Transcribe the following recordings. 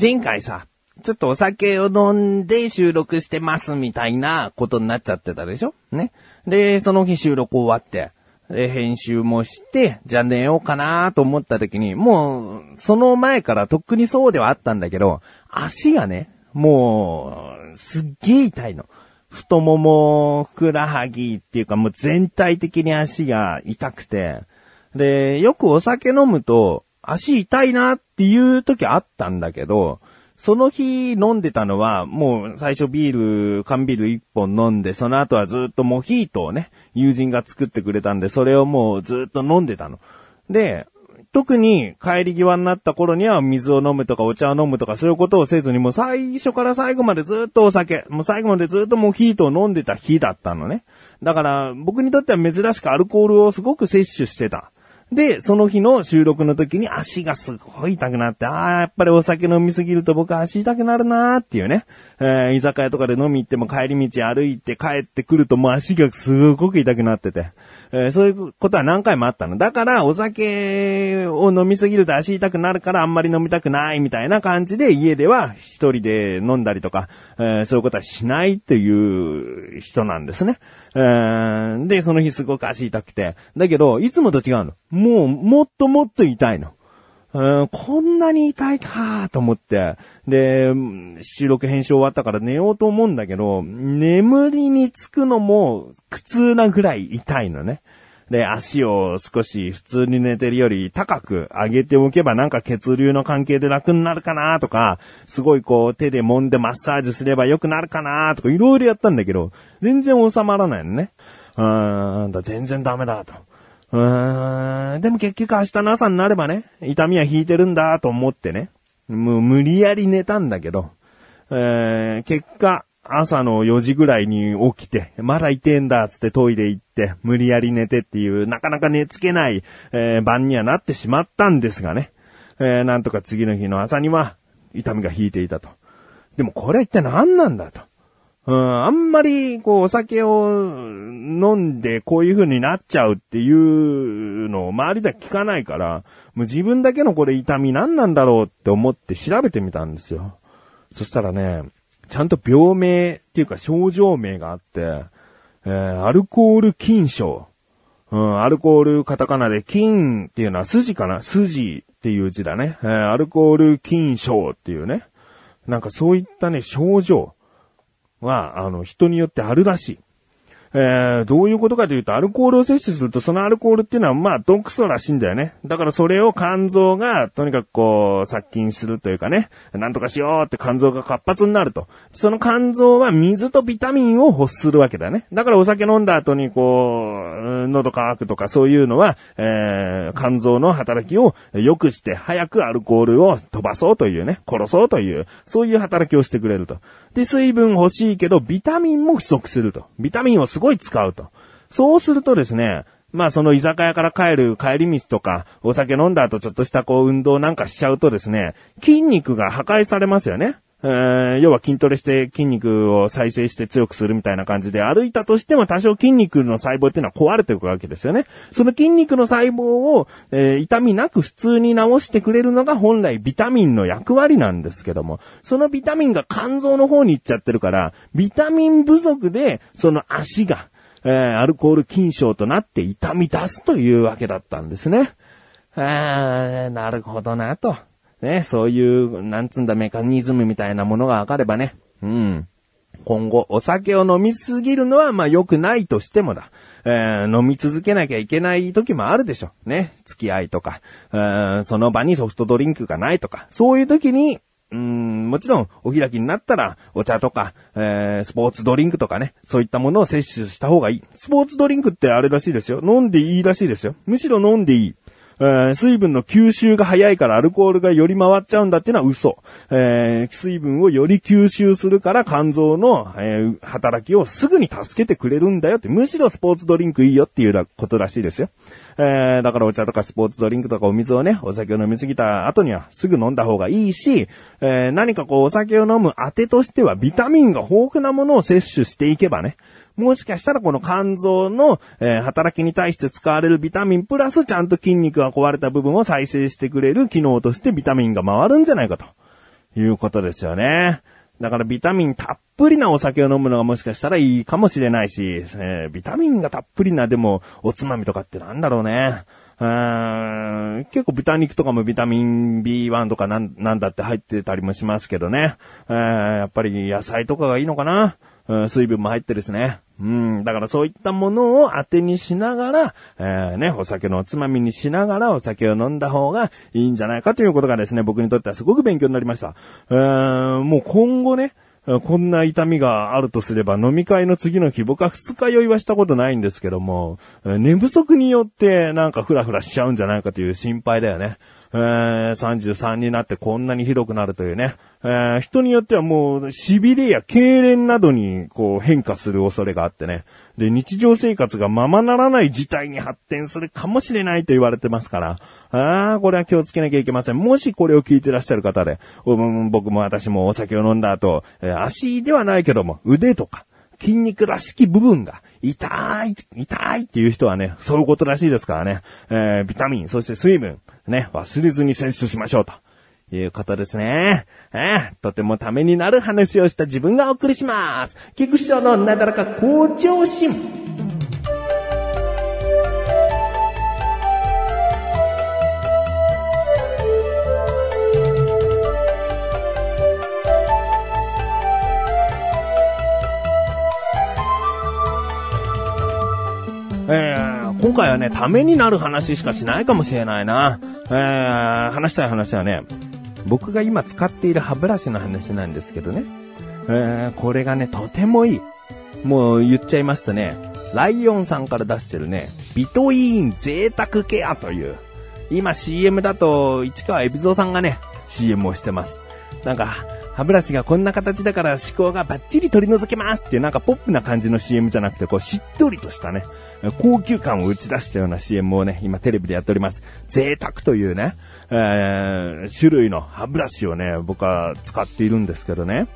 前回さ、ちょっとお酒を飲んで収録してますみたいなことになっちゃってたでしょ？ね。で、その日収録終わって、で、編集もして、じゃあ寝ようかなと思った時に、もう、その前からとっくにそうではあったんだけど、足がね、もう、すっげえ痛いの。太もも、ふくらはぎっていうかもう全体的に足が痛くて、で、よくお酒飲むと、足痛いなっていう時あったんだけど、その日飲んでたのは、もう最初ビール、缶ビール一本飲んで、その後はずっとモヒートをね、友人が作ってくれたんで、それをもうずっと飲んでたの。で、特に帰り際になった頃には水を飲むとかお茶を飲むとかそういうことをせずにもう最初から最後までずっとお酒、もう最後までずっとモヒートを飲んでた日だったのね。だから僕にとっては珍しくアルコールをすごく摂取してた。で、その日の収録の時に足がすごい痛くなって、ああ、やっぱりお酒飲みすぎると僕足痛くなるなーっていうね。えー、居酒屋とかで飲み行っても帰り道歩いて帰ってくるともう足がすごく痛くなってて。えー、そういうことは何回もあったの。だから、お酒を飲みすぎると足痛くなるからあんまり飲みたくないみたいな感じで家では一人で飲んだりとか、えー、そういうことはしないっていう人なんですね。えー、で、その日すごく足痛くて。だけど、いつもと違うの。もう、もっともっと痛いの。うん、こんなに痛いかと思って。で、収録編集終わったから寝ようと思うんだけど、眠りにつくのも苦痛なぐらい痛いのね。で、足を少し普通に寝てるより高く上げておけばなんか血流の関係で楽になるかなとか、すごいこう手で揉んでマッサージすれば良くなるかなとかいろいろやったんだけど、全然収まらないのね。うーん、だ全然ダメだと。うーん、でも結局明日の朝になればね、痛みは引いてるんだと思ってね、もう無理やり寝たんだけど、えー、結果、朝の4時ぐらいに起きて、まだ痛えんだっつってトイレ行って、無理やり寝てっていう、なかなか寝つけない、えー、晩にはなってしまったんですがね。えー、なんとか次の日の朝には、痛みが引いていたと。でもこれは一体何なんだと。うん、あんまり、こう、お酒を飲んでこういう風になっちゃうっていうのを周りでは聞かないから、もう自分だけのこれ痛み何なんだろうって思って調べてみたんですよ。そしたらね、ちゃんと病名っていうか症状名があって、えー、アルコール菌症。うん、アルコールカタカナで菌っていうのは筋かな？筋っていう字だね。えー、アルコール菌症っていうね。なんかそういったね、症状は、あの、人によってあるらしい。えー、どういうことかというと、アルコールを摂取すると、そのアルコールっていうのは、まあ、毒素らしいんだよね。だからそれを肝臓が、とにかくこう、殺菌するというかね、なんとかしようって肝臓が活発になると。その肝臓は水とビタミンを欲するわけだね。だからお酒飲んだ後にこう、喉乾くとかそういうのは、えー、肝臓の働きを良くして、早くアルコールを飛ばそうというね、殺そうという、そういう働きをしてくれると。で、水分欲しいけど、ビタミンも不足すると。ビタミンをすごい使うと。そうするとですね、まあその居酒屋から帰る帰り道とか、お酒飲んだ後ちょっとしたこう運動なんかしちゃうとですね、筋肉が破壊されますよね。え、要は筋トレして筋肉を再生して強くするみたいな感じで歩いたとしても多少筋肉の細胞っていうのは壊れていくわけですよね。その筋肉の細胞を、えー、痛みなく普通に治してくれるのが本来ビタミンの役割なんですけども、そのビタミンが肝臓の方に行っちゃってるから、ビタミン不足でその足が、えー、アルコール筋症となって痛み出すというわけだったんですね。えー、なるほどなと。ね、そういう、なんつんだメカニズムみたいなものがわかればね、うん。今後、お酒を飲みすぎるのは、まあ良くないとしてもだ。えー、飲み続けなきゃいけない時もあるでしょ。ね。付き合いとか、えー、その場にソフトドリンクがないとか、そういう時に、うん、もちろん、お開きになったら、お茶とか、えー、スポーツドリンクとかね、そういったものを摂取した方がいい。スポーツドリンクってあれらしいですよ。飲んでいいらしいですよ。むしろ飲んでいい。えー、水分の吸収が早いからアルコールがより回っちゃうんだっていうのは嘘。えー、水分をより吸収するから肝臓の、えー、働きをすぐに助けてくれるんだよって、むしろスポーツドリンクいいよっていうことらしいですよ。えー、だからお茶とかスポーツドリンクとかお水をね、お酒を飲みすぎた後にはすぐ飲んだ方がいいし、えー、何かこうお酒を飲む当てとしてはビタミンが豊富なものを摂取していけばね、もしかしたらこの肝臓の、えー、働きに対して使われるビタミンプラスちゃんと筋肉が壊れた部分を再生してくれる機能としてビタミンが回るんじゃないかと。いうことですよね。だからビタミンたっぷりなお酒を飲むのがもしかしたらいいかもしれないし、えー、ビタミンがたっぷりなでもおつまみとかってなんだろうね。うーん結構豚肉とかもビタミン B1 とかなんなんだって入ってたりもしますけどね。え、やっぱり野菜とかがいいのかな。うん、水分も入ってるしね。うん、だからそういったものを当てにしながら、えー、ね、お酒のおつまみにしながらお酒を飲んだ方がいいんじゃないかということがですね、僕にとってはすごく勉強になりました。えー、もう今後ね、こんな痛みがあるとすれば飲み会の次の日、僕は二日酔いはしたことないんですけども、寝不足によってなんかフラフラしちゃうんじゃないかという心配だよね。えー、33になってこんなにひどくなるというね。えー、人によってはもう、痺れや痙攣などに、こう、変化する恐れがあってね。で、日常生活がままならない事態に発展するかもしれないと言われてますから、ああ、これは気をつけなきゃいけません。もしこれを聞いてらっしゃる方で、僕も私もお酒を飲んだ後、えー、足ではないけども、腕とか、筋肉らしき部分が痛い、痛いっていう人はね、そういうことらしいですからね。えー、ビタミン、そして水分、ね、忘れずに摂取しましょうと。いうことですね。えー、とてもためになる話をした自分がお送りします。菊師匠のなだらか向上心。今回はね、ためになる話しかしないかもしれないな。えー、話したい話はね、僕が今使っている歯ブラシの話なんですけどね。えー、これがね、とてもいい。もう言っちゃいますとね、ライオンさんから出してるね、ビトイーン贅沢ケアという、今 CM だと市川海老蔵さんがね、CM をしてます。なんか、歯ブラシがこんな形だから思考がバッチリ取り除けますっていうなんかポップな感じの CM じゃなくて、こうしっとりとしたね、高級感を打ち出したような CM をね、今テレビでやっております。贅沢というね、えー、種類の歯ブラシをね、僕は使っているんですけどね。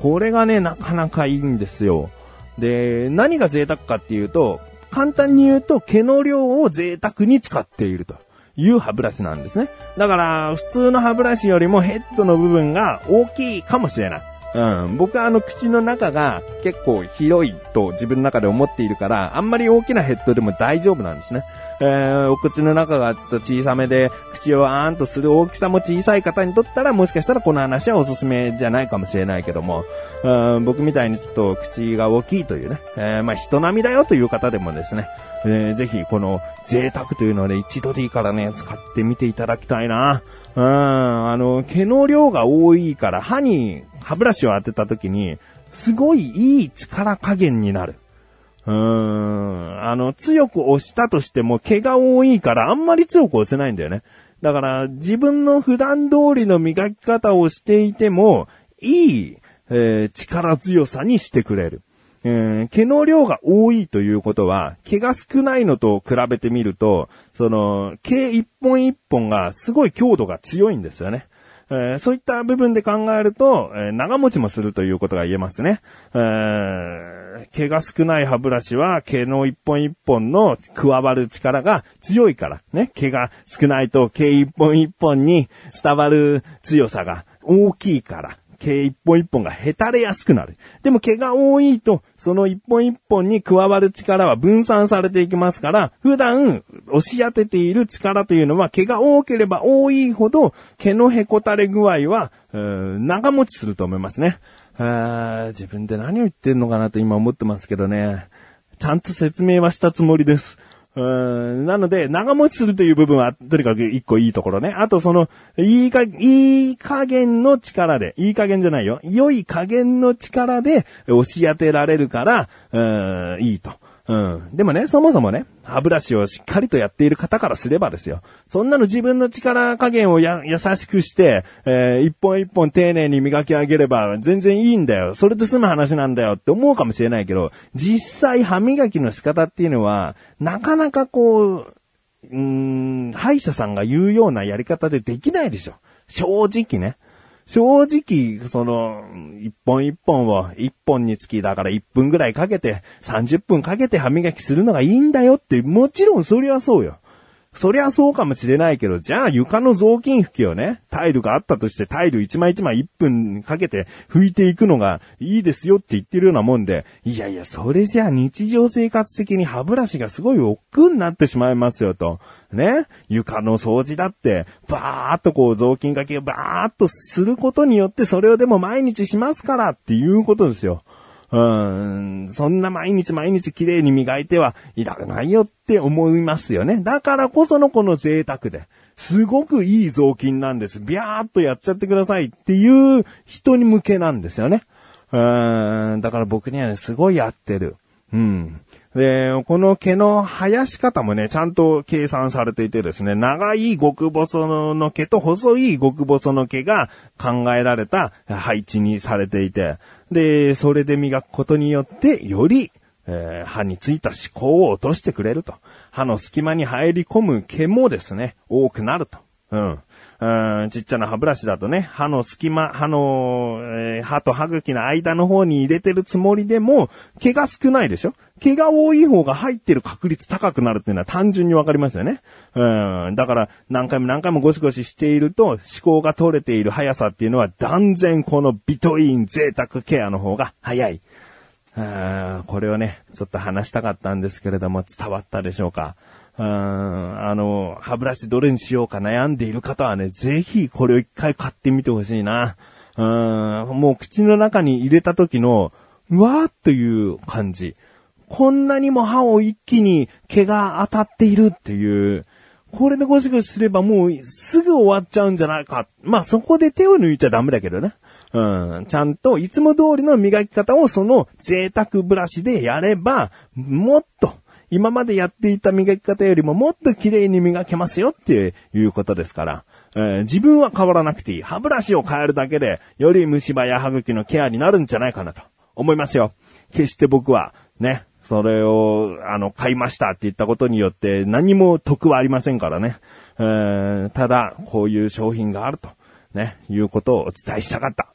これがね、なかなかいいんですよ。で、何が贅沢かっていうと、簡単に言うと毛の量を贅沢に使っているという歯ブラシなんですね。だから、普通の歯ブラシよりもヘッドの部分が大きいかもしれない。うん。僕はあの口の中が結構広いと自分の中で思っているから、あんまり大きなヘッドでも大丈夫なんですね。えー、お口の中がちょっと小さめで、口をあーんとする大きさも小さい方にとったら、もしかしたらこの話はおすすめじゃないかもしれないけども、うん、僕みたいにちょっと口が大きいというね、えー、まあ人並みだよという方でもですね、えー、ぜひこの贅沢というのをね、一度でいいからね、使ってみていただきたいな。うん、あの、毛の量が多いから歯に歯ブラシを当てた時に、すごいいい力加減になる。うーん。あの、強く押したとしても毛が多いからあんまり強く押せないんだよね。だから自分の普段通りの磨き方をしていても、いい、えー、力強さにしてくれる。えー、毛の量が多いということは、毛が少ないのと比べてみると、その、毛一本一本がすごい強度が強いんですよね。えー、そういった部分で考えると、えー、長持ちもするということが言えますね。えー、毛が少ない歯ブラシは毛の一本一本の加わる力が強いから、ね。毛が少ないと毛一本一本に伝わる強さが大きいから、毛一本一本がへたれやすくなる。でも毛が多いと、その一本一本に加わる力は分散されていきますから、普段押し当てている力というのは毛が多ければ多いほど、毛のへこたれ具合は、長持ちすると思いますね。自分で何を言ってんのかなと今思ってますけどね。ちゃんと説明はしたつもりです。うん、なので、長持ちするという部分は、とにかく一個いいところね。あとその、いいか、いい加減の力で、いい加減じゃないよ。良い加減の力で押し当てられるから、うん、いいと。うん。でもね、そもそもね、歯ブラシをしっかりとやっている方からすればですよ。そんなの自分の力加減をや、優しくして、えー、一本一本丁寧に磨き上げれば全然いいんだよ。それで済む話なんだよって思うかもしれないけど、実際歯磨きの仕方っていうのは、なかなかこう、うーん、歯医者さんが言うようなやり方でできないでしょ。正直ね。正直、その、一本一本を、一本につきだから一分ぐらいかけて、30分かけて歯磨きするのがいいんだよって、もちろんそりゃそうよ。そりゃそうかもしれないけど、じゃあ床の雑巾拭きをね、タイルがあったとしてタイル1枚1枚1分かけて拭いていくのがいいですよって言ってるようなもんで、いやいや、それじゃあ日常生活的に歯ブラシがすごい億劫になってしまいますよと。ね？床の掃除だって、バーっとこう雑巾掛けをバーっとすることによってそれをでも毎日しますからっていうことですよ。うん、そんな毎日毎日綺麗に磨いてはいらないよって思いますよね。だからこそのこの贅沢で。すごくいい雑巾なんです。ビャーっとやっちゃってくださいっていう人に向けなんですよね。うん、だから僕にはね、すごい合ってる。うん。で、この毛の生やし方もね、ちゃんと計算されていてですね、長い極細の毛と細い極細の毛が考えられた配置にされていて、で、それで磨くことによって、より、えー、歯についた歯垢を落としてくれると。歯の隙間に入り込む毛もですね、多くなると。うん。うん、ちっちゃな歯ブラシだとね、歯の隙間、歯の、えー、歯と歯茎の間の方に入れてるつもりでも、毛が少ないでしょ？毛が多い方が入ってる確率高くなるっていうのは単純にわかりますよね。うん。だから、何回も何回もゴシゴシしていると、思考が取れている速さっていうのは断然このビトイン贅沢ケアの方が速い。これをね、ちょっと話したかったんですけれども、伝わったでしょうか？うん、あの、歯ブラシどれにしようか悩んでいる方はね、ぜひこれを一回買ってみてほしいな。うん、もう口の中に入れた時の、うわーっていう感じ。こんなにも歯を一気に毛が当たっているっていう、これでゴシゴシすればもうすぐ終わっちゃうんじゃないか。まあそこで手を抜いちゃダメだけどね。うん。ちゃんといつも通りの磨き方をその贅沢ブラシでやれば、もっと今までやっていた磨き方よりももっと綺麗に磨けますよっていうことですから。えー、自分は変わらなくていい。歯ブラシを変えるだけで、より虫歯や歯茎のケアになるんじゃないかなと思いますよ。決して僕は、ね、それを、あの、買いましたって言ったことによって何も得はありませんからね。えー、ただ、こういう商品があると、ね、いうことをお伝えしたかった。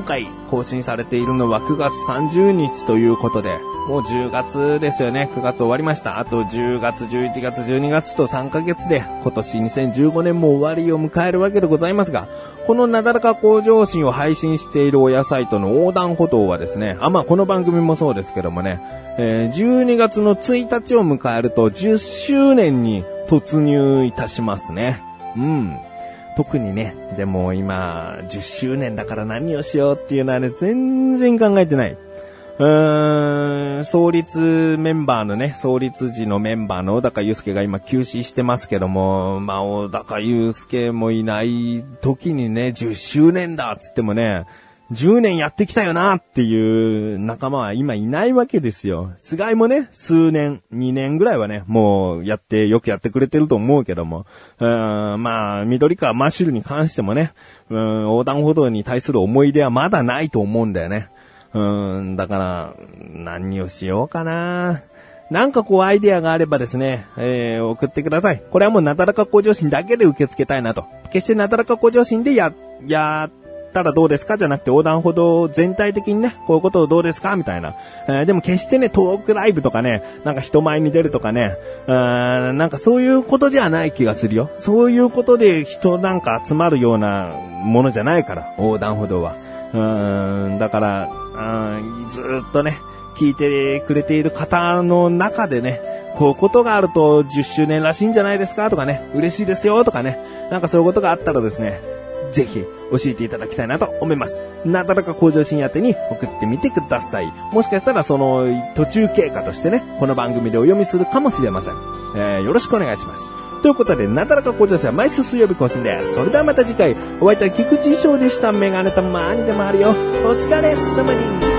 今回更新されているのは9月30日ということで、もう10月ですよね。9月終わりました。あと10月、11月、12月と3ヶ月で今年2015年も終わりを迎えるわけでございますが、このなだらか向上心を配信している親サイトの横断歩道はですね、あ、まあこの番組もそうですけどもね、えー、12月の1日を迎えると10周年に突入いたしますね。うん。特にね、でも今、10周年だから何をしようっていうのはね、全然考えてない。うーん、創立メンバーのね、創立時のメンバーの小高祐介が今休止してますけども、まあ、小高祐介もいない時にね、10周年だっつってもね、10年やってきたよなっていう仲間は今いないわけですよ。菅井もね、数年、2年ぐらいはね、もうやって、よくやってくれてると思うけども、うん、まあ、緑川マッシュルに関してもね、うん、横断歩道に対する思い出はまだないと思うんだよね。うん、だから、何をしようかな。なんかこうアイデアがあればですね、えー、送ってください。これはもうなだらか向上心だけで受け付けたいなと。決してなだらか向上心でや、やったらどうですか？じゃなくて横断歩道全体的にね、こういうことをどうですか？みたいな。えー、でも決してね、トークライブとかね、なんか人前に出るとかね、うーなんかそういうことじゃない気がするよ。そういうことで人なんか集まるようなものじゃないから、横断歩道は。うん、だから、うんずっとね、聞いてくれている方の中でね、こういうことがあると10周年らしいんじゃないですか？とかね、嬉しいですよ？とかね、なんかそういうことがあったらですね、ぜひ教えていただきたいなと思います。なだらか向上心宛てに送ってみてください。もしかしたらその途中経過としてね、この番組でお読みするかもしれません。えー、よろしくお願いします。ということで、なだらか向上心は毎週水曜日更新です。それではまた次回、お会いいたい菊池翔でした。メガネたまーにでもあるよ。お疲れ様に。